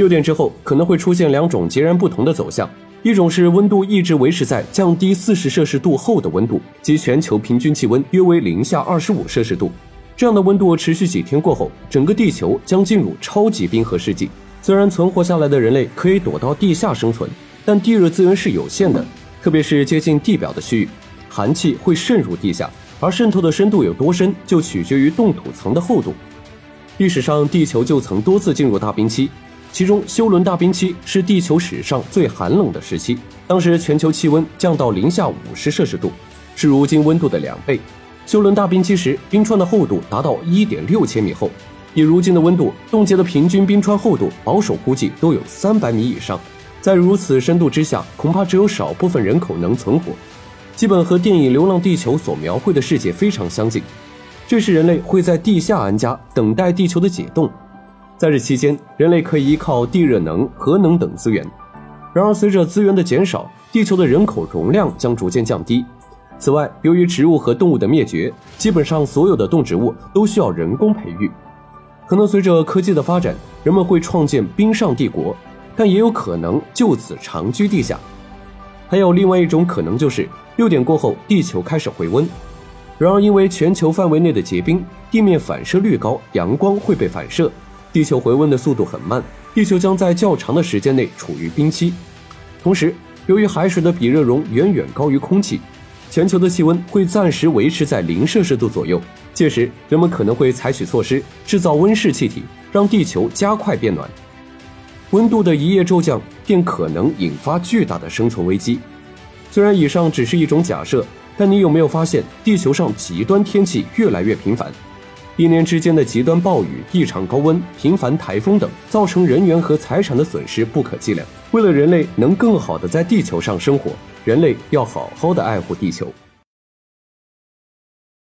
六点之后可能会出现两种截然不同的走向，一种是温度一直维持在降低四十摄氏度后的温度，即全球平均气温约为零下二十五摄氏度。这样的温度持续几天过后，整个地球将进入超级冰河世纪。虽然存活下来的人类可以躲到地下生存，但地热资源是有限的，特别是接近地表的区域，寒气会渗入地下，而渗透的深度有多深，就取决于冻土层的厚度。历史上，地球就曾多次进入大冰期，其中休伦大冰期是地球史上最寒冷的时期，当时全球气温降到零下五十摄氏度，是如今温度的两倍。休伦大冰期时，冰川的厚度达到一点六千米厚。以如今的温度，冻结的平均冰川厚度保守估计都有三百米以上。在如此深度之下，恐怕只有少部分人口能存活，基本和电影《流浪地球》所描绘的世界非常相近。这时，人类会在地下安家，等待地球的解冻。在这期间，人类可以依靠地热能、核能等资源。然而，随着资源的减少，地球的人口容量将逐渐降低。此外，由于植物和动物的灭绝，基本上所有的动植物都需要人工培育。可能随着科技的发展，人们会创建冰上帝国，但也有可能就此长居地下。还有另外一种可能，就是六点过后，地球开始回温。然而，因为全球范围内的结冰，地面反射率高，阳光会被反射，地球回温的速度很慢，地球将在较长的时间内处于冰期。同时，由于海水的比热容远远高于空气。全球的气温会暂时维持在零摄氏度左右，届时人们可能会采取措施制造温室气体，让地球加快变暖。温度的一夜骤降便可能引发巨大的生存危机。虽然以上只是一种假设，但你有没有发现地球上极端天气越来越频繁？一年之间的极端暴雨、异常高温、频繁台风等，造成人员和财产的损失不可计量。为了人类能更好的在地球上生活。人类要好好的爱护地球。